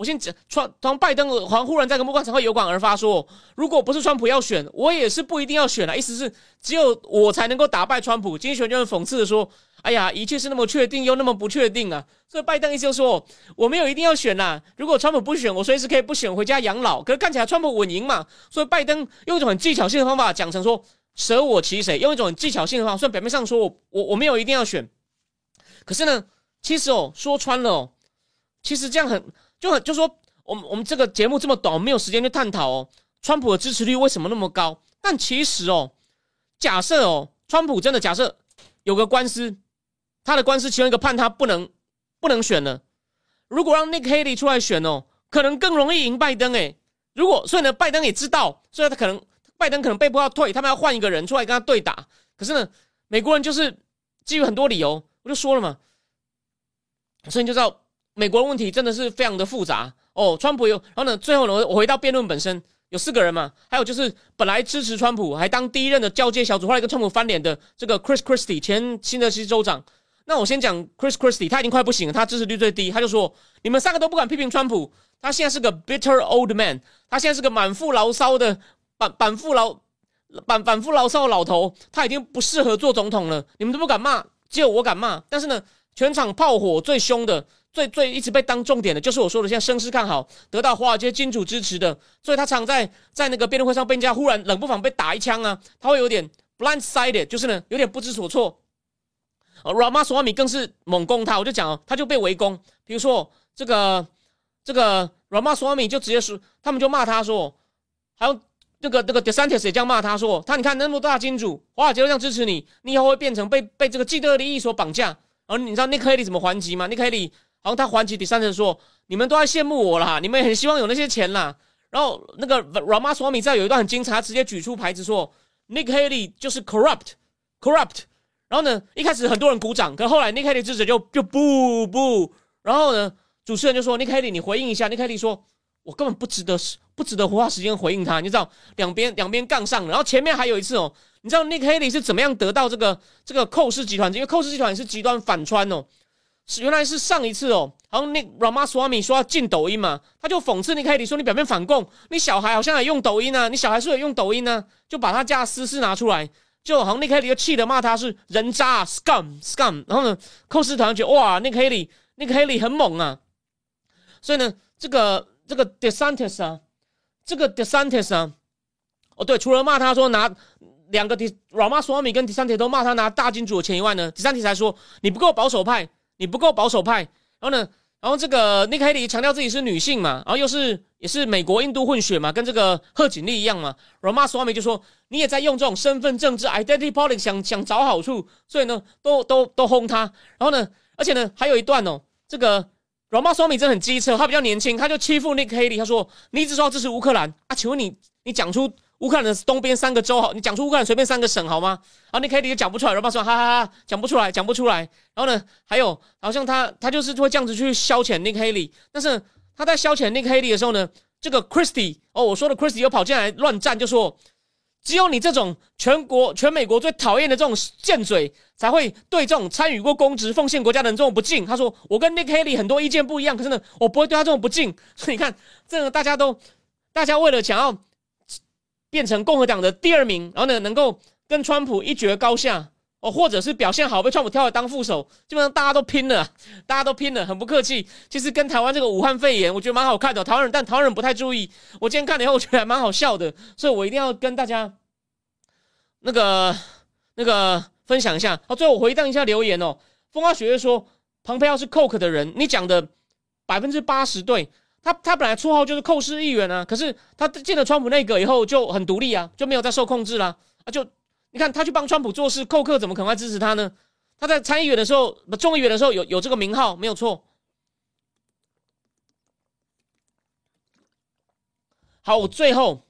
我先讲，川当拜登好像忽然在个莫干场会有感而发说，如果不是川普要选，我也是不一定要选了。意思是只有我才能够打败川普。今天选就很讽刺的说，哎呀，一切是那么确定又那么不确定啊。所以拜登意思就说，我没有一定要选啦。如果川普不选，我随时可以不选回家养老。可是看起来川普稳赢嘛，所以拜登用一种很技巧性的方法讲成说，舍我其谁，用一种很技巧性的方法，虽然表面上说我我我没有一定要选，可是呢，其实哦，说穿了哦，其实这样很。就很就说，我们我们这个节目这么短，没有时间去探讨哦，川普的支持率为什么那么高？但其实哦，假设哦，川普真的假设有个官司，他的官司其中一个判他不能不能选了，如果让 Nick Haley 出来选哦，可能更容易赢拜登诶。如果所以呢，拜登也知道，所以他可能拜登可能被迫要退，他们要换一个人出来跟他对打。可是呢，美国人就是基于很多理由，我就说了嘛，所以你就知道美国的问题真的是非常的复杂哦。川普有，然后呢，最后呢，我回到辩论本身，有四个人嘛，还有就是本来支持川普，还当第一任的交接小组，后来跟川普翻脸的这个 Chris Christie 前新泽西州长。那我先讲 Chris Christie，他已经快不行了，他支持率最低，他就说你们三个都不敢批评川普，他现在是个 bitter old man，他现在是个满腹牢骚的反反腹牢反反腹牢骚的老头，他已经不适合做总统了。你们都不敢骂，只有我敢骂。但是呢，全场炮火最凶的、最最一直被当重点的，就是我说的，现在声势看好，得到华尔街金主支持的，所以他常在在那个辩论会上被人家忽然冷不防被打一枪啊，他会有点 blindsided，就是呢有点不知所措。哦，Rama 索瓦米更是猛攻他，我就讲哦，他就被围攻。比如说这个这个 Rama s w a m i 就直接说，他们就骂他说，还有那个那个 DeSantis 也这样骂他说，他你看那么多大金主，华尔街都这样支持你，你以后会变成被被这个既得利益所绑架。然后你知道 Nick Haley 怎么还击吗？Nick Haley 好像他还击 DeSantis 说，你们都在羡慕我啦，你们也很希望有那些钱啦。然后那个 Rama 索瓦米在有一段很精彩，直接举出牌子说，Nick Haley 就是 corrupt，corrupt。然后呢，一开始很多人鼓掌，可后来 Nick Haley 支持就就不不。然后呢，主持人就说：“Nick Haley，你回应一下。”Nick Haley 说：“我根本不值得，不值得花时间回应他。”你知道，两边两边杠上。然后前面还有一次哦，你知道 Nick Haley 是怎么样得到这个这个寇氏集团？因为寇氏集团是极端反川哦，是原来是上一次哦，好像 Nick Ramaswamy 说要进抖音嘛，他就讽刺 Nick Haley 说：“你表面反共，你小孩好像也用抖音啊，你小孩是不是也用抖音呢？”就把他家私事拿出来。就好像 Nick Haley 就气的骂他是人渣 scum scum，然后呢，寇斯团觉得哇，Nick Haley，Nick Haley 很猛啊，所以呢，这个这个 DeSantis 啊，这个 DeSantis 啊，哦对，除了骂他说拿两个 D Rama Swamy 跟 DeSantis 都骂他拿大金主的钱以外呢，DeSantis 还说你不够保守派，你不够保守派，然后呢。然后这个 Nick Haley 强调自己是女性嘛，然后又是也是美国印度混血嘛，跟这个贺锦丽一样嘛。Rama Swamy 就说你也在用这种身份政治 identity politics 想想找好处，所以呢都都都轰他。然后呢，而且呢还有一段哦，这个 Rama Swamy 真的很机车，他比较年轻，他就欺负 Nick Haley，他说你一直说要支持乌克兰啊，请问你你讲出。乌克兰的东边三个州，好，你讲出乌克兰随便三个省好吗？然后你 K 你就讲不出来，然后说哈哈哈，讲不出来，讲不出来。然后呢，还有好像他他就是会这样子去消遣 Nick Haley，但是他在消遣 Nick Haley 的时候呢，这个 Christie 哦，我说的 Christie 又跑进来乱战，就说只有你这种全国全美国最讨厌的这种贱嘴，才会对这种参与过公职、奉献国家的人这种不敬。他说我跟 Nick Haley 很多意见不一样，可是呢，我不会对他这种不敬。所以你看，这个大家都大家为了想要。变成共和党的第二名，然后呢，能够跟川普一决高下哦，或者是表现好被川普挑来当副手，基本上大家都拼了，大家都拼了，很不客气。其实跟台湾这个武汉肺炎，我觉得蛮好看的。台湾人，但台湾人不太注意。我今天看了以后，我觉得还蛮好笑的，所以我一定要跟大家那个那个分享一下。好，最后我回荡一下留言哦。风花雪月说，庞培奥是 Coke 的人，你讲的百分之八十对。他他本来绰号就是寇氏议员啊，可是他进了川普内阁以后就很独立啊，就没有再受控制啦啊！就你看他去帮川普做事，寇克怎么可能会支持他呢？他在参议员的时候，不众议员的时候有有这个名号没有错。好，我最后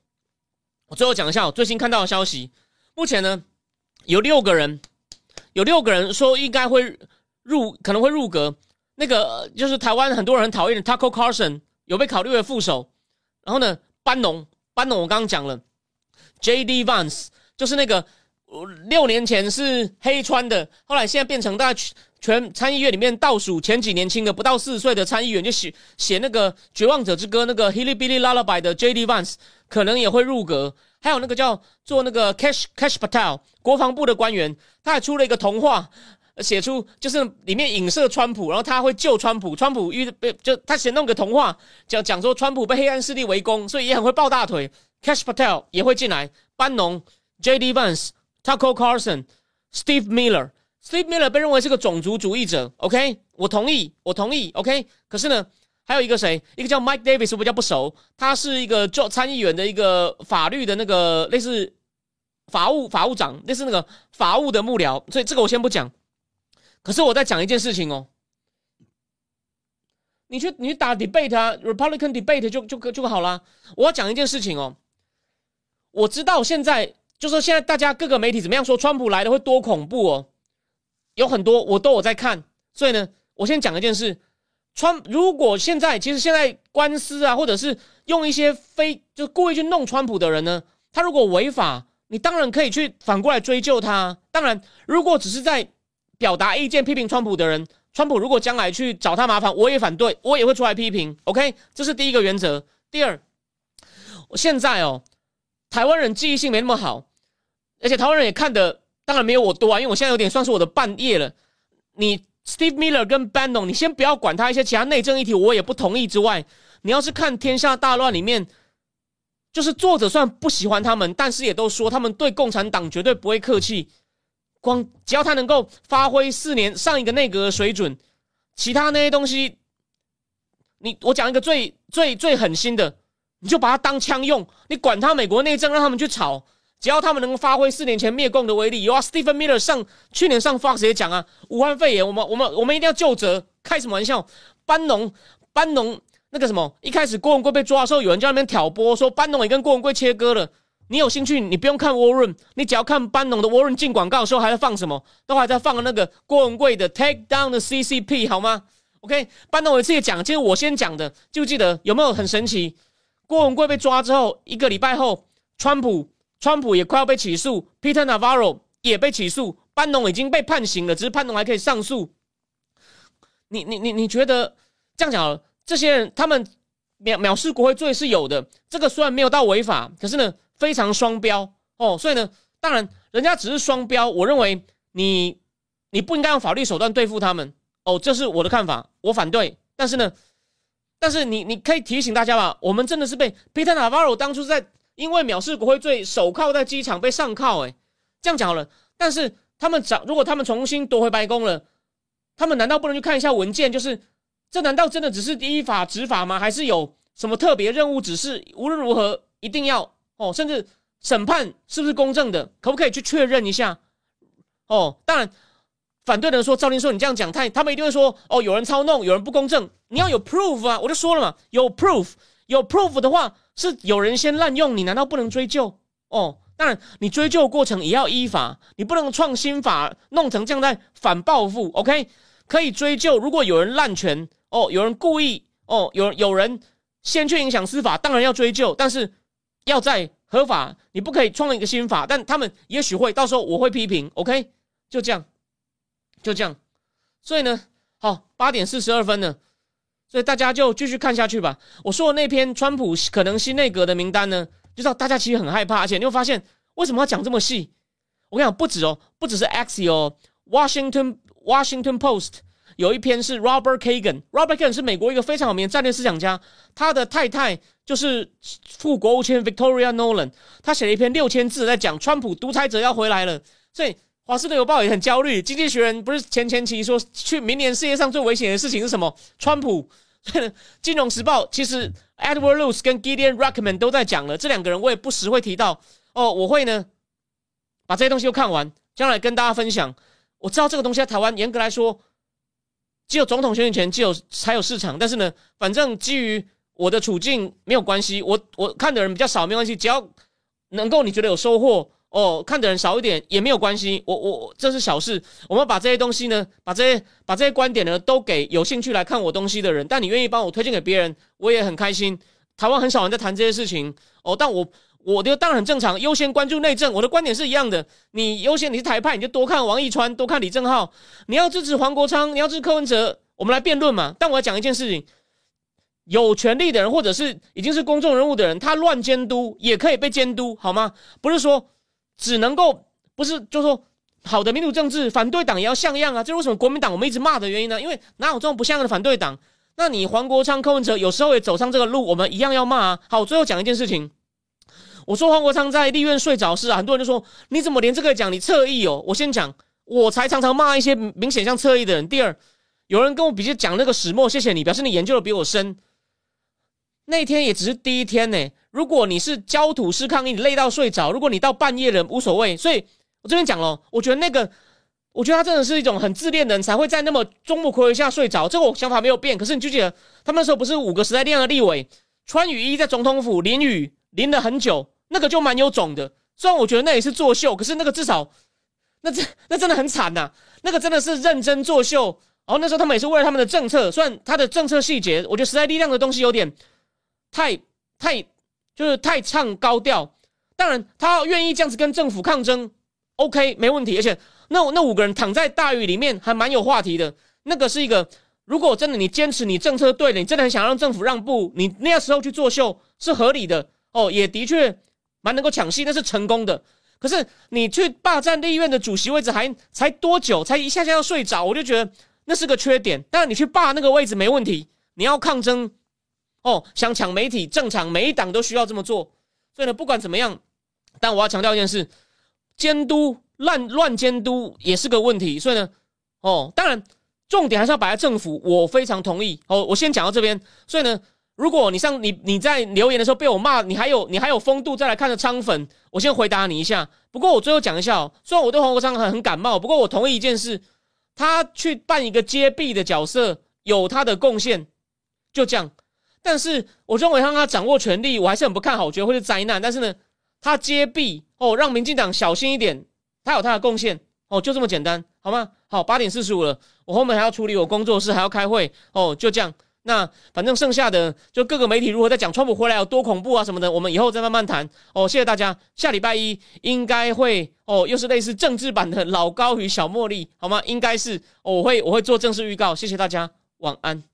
我最后讲一下我最新看到的消息。目前呢，有六个人，有六个人说应该会入，可能会入阁。那个就是台湾很多人讨厌的 Taco Carson。有被考虑为副手，然后呢，班农，班农我刚刚讲了，J D Vance 就是那个六年前是黑川的，后来现在变成大全全参议院里面倒数前几年轻的不到四十岁的参议员，就写写那个绝望者之歌那个 Hilly Billy Lullaby 的 J D Vance 可能也会入阁，还有那个叫做那个 Cash Cash Patel 国防部的官员，他还出了一个童话。写出就是里面影射川普，然后他会救川普。川普遇被就他写弄个童话，讲讲说川普被黑暗势力围攻，所以也很会抱大腿。Cash Patel 也会进来，班农、J D Vance、Tucker Carlson、Steve Miller。Steve Miller 被认为是个种族主义者。OK，我同意，我同意。OK，可是呢，还有一个谁？一个叫 Mike Davis，我比较不熟。他是一个做参议员的一个法律的那个类似法务法务长，类似那个法务的幕僚。所以这个我先不讲。可是我在讲一件事情哦，你去你去打 debate 啊，Republican debate 就就就好啦。我要讲一件事情哦，我知道现在就是现在大家各个媒体怎么样说川普来了会多恐怖哦，有很多我都有在看，所以呢，我先讲一件事，川如果现在其实现在官司啊，或者是用一些非就故意去弄川普的人呢，他如果违法，你当然可以去反过来追究他。当然，如果只是在表达意见批评川普的人。川普如果将来去找他麻烦，我也反对，我也会出来批评。OK，这是第一个原则。第二，我现在哦，台湾人记忆性没那么好，而且台湾人也看的当然没有我多啊，因为我现在有点算是我的半夜了。你 Steve Miller 跟 Bannon，你先不要管他一些其他内政议题，我也不同意之外，你要是看《天下大乱》里面，就是作者虽然不喜欢他们，但是也都说他们对共产党绝对不会客气。光只要他能够发挥四年上一个内阁的水准，其他那些东西，你我讲一个最最最狠心的，你就把它当枪用，你管他美国内政，让他们去吵，只要他们能够发挥四年前灭共的威力。有啊，Stephen Miller 上去年上 Fox 也讲啊，武汉肺炎，我们我们我们一定要就责，开什么玩笑？班农班农那个什么，一开始郭文贵被抓的时候，有人在那边挑拨，说班农也跟郭文贵切割了。你有兴趣，你不用看 Warren，你只要看班农的 Warren 进广告的时候还在放什么？都还在放那个郭文贵的 Take Down 的 CCP 好吗？OK，班农我自己讲，其实我先讲的，就记得有没有很神奇？郭文贵被抓之后，一个礼拜后，川普川普也快要被起诉，Peter Navarro 也被起诉，班农已经被判刑了，只是班农还可以上诉。你你你你觉得这样讲，这些人他们藐藐视国会罪是有的，这个虽然没有到违法，可是呢？非常双标哦，所以呢，当然人家只是双标，我认为你你不应该用法律手段对付他们哦，这是我的看法，我反对。但是呢，但是你你可以提醒大家吧，我们真的是被 Peter Navarro 当初在因为藐视国会罪手铐在机场被上铐，诶，这样讲好了。但是他们找如果他们重新夺回白宫了，他们难道不能去看一下文件？就是这难道真的只是依法执法吗？还是有什么特别任务？只是无论如何一定要。哦，甚至审判是不是公正的，可不可以去确认一下？哦，当然，反对的人说赵林说你这样讲太，他们一定会说哦，有人操弄，有人不公正，你要有 proof 啊！我就说了嘛，有 proof，有 proof 的话是有人先滥用，你难道不能追究？哦，当然，你追究过程也要依法，你不能创新法弄成这样在反报复。OK，可以追究，如果有人滥权，哦，有人故意，哦，有有人先去影响司法，当然要追究，但是。要在合法，你不可以创一个新法，但他们也许会到时候我会批评，OK，就这样，就这样，所以呢，好，八点四十二分了，所以大家就继续看下去吧。我说的那篇川普可能新内阁的名单呢，就知道大家其实很害怕，而且你会发现为什么要讲这么细？我跟你讲，不止哦，不只是 X 哦，Washington Washington Post。有一篇是 Robert Kagan，Robert Kagan 是美国一个非常有名的战略思想家，他的太太就是副国务卿 Victoria Nolan，他写了一篇六千字在讲川普独裁者要回来了，所以华盛顿邮报也很焦虑，经济学人不是前前期说去明年世界上最危险的事情是什么？川普，金融时报其实 Edward Luce 跟 Gideon Ruckman 都在讲了，这两个人我也不时会提到哦，我会呢把这些东西都看完，将来跟大家分享。我知道这个东西在台湾严格来说。只有总统选举前，只有才有市场。但是呢，反正基于我的处境没有关系，我我看的人比较少没关系，只要能够你觉得有收获哦，看的人少一点也没有关系。我我这是小事。我们把这些东西呢，把这些把这些观点呢，都给有兴趣来看我东西的人。但你愿意帮我推荐给别人，我也很开心。台湾很少人在谈这些事情哦，但我。我的当然很正常，优先关注内政。我的观点是一样的。你优先你是台派，你就多看王义川，多看李正浩。你要支持黄国昌，你要支持柯文哲，我们来辩论嘛。但我要讲一件事情：有权利的人，或者是已经是公众人物的人，他乱监督也可以被监督，好吗？不是说只能够，不是就说好的民主政治，反对党也要像样啊。这是为什么国民党我们一直骂的原因呢？因为哪有这种不像样的反对党？那你黄国昌、柯文哲有时候也走上这个路，我们一样要骂啊。好，最后讲一件事情。我说黄国昌在立院睡着是啊，很多人就说你怎么连这个讲？你侧翼哦。我先讲，我才常常骂一些明显像侧翼的人。第二，有人跟我比较讲那个始末，谢谢你，表示你研究的比我深。那天也只是第一天呢。如果你是焦土式抗议，你累到睡着；如果你到半夜了无所谓。所以我这边讲了，我觉得那个我觉得他真的是一种很自恋的人，才会在那么众目睽睽下睡着。这个我想法没有变。可是你就记得，他们那时候不是五个时代力量的立委，穿雨衣在总统府淋雨淋了很久，那个就蛮有种的。虽然我觉得那也是作秀，可是那个至少，那真那真的很惨呐。那个真的是认真作秀。然后那时候他们也是为了他们的政策，虽然他的政策细节，我觉得时代力量的东西有点太太就是太唱高调。当然，他愿意这样子跟政府抗争，OK，没问题。而且那那五个人躺在大雨里面，还蛮有话题的。那个是一个，如果真的你坚持你政策对了，你真的很想让政府让步，你那时候去作秀是合理的哦，也的确蛮能够抢戏，那是成功的。可是你去霸占立院的主席位置，还才多久？才一下下要睡着，我就觉得那是个缺点。当然，你去霸那个位置没问题，你要抗争哦，想抢媒体，正常，每一党都需要这么做。所以呢，不管怎么样。但我要强调一件事，监督乱乱监督也是个问题。所以呢，哦，当然重点还是要摆在政府。我非常同意。哦，我先讲到这边。所以呢，如果你上你你在留言的时候被我骂，你还有你还有风度再来看着仓粉，我先回答你一下。不过我最后讲一下哦，虽然我对黄国昌很很感冒，不过我同意一件事，他去扮一个揭弊的角色有他的贡献，就这样。但是我认为让他掌握权力，我还是很不看好，我觉得会是灾难。但是呢。他揭弊哦，让民进党小心一点。他有他的贡献哦，就这么简单，好吗？好，八点四十五了，我后面还要处理我工作室，还要开会哦，就这样。那反正剩下的就各个媒体如何在讲川普回来有多恐怖啊什么的，我们以后再慢慢谈哦。谢谢大家，下礼拜一应该会哦，又是类似政治版的老高与小茉莉，好吗？应该是我会我会做正式预告，谢谢大家，晚安。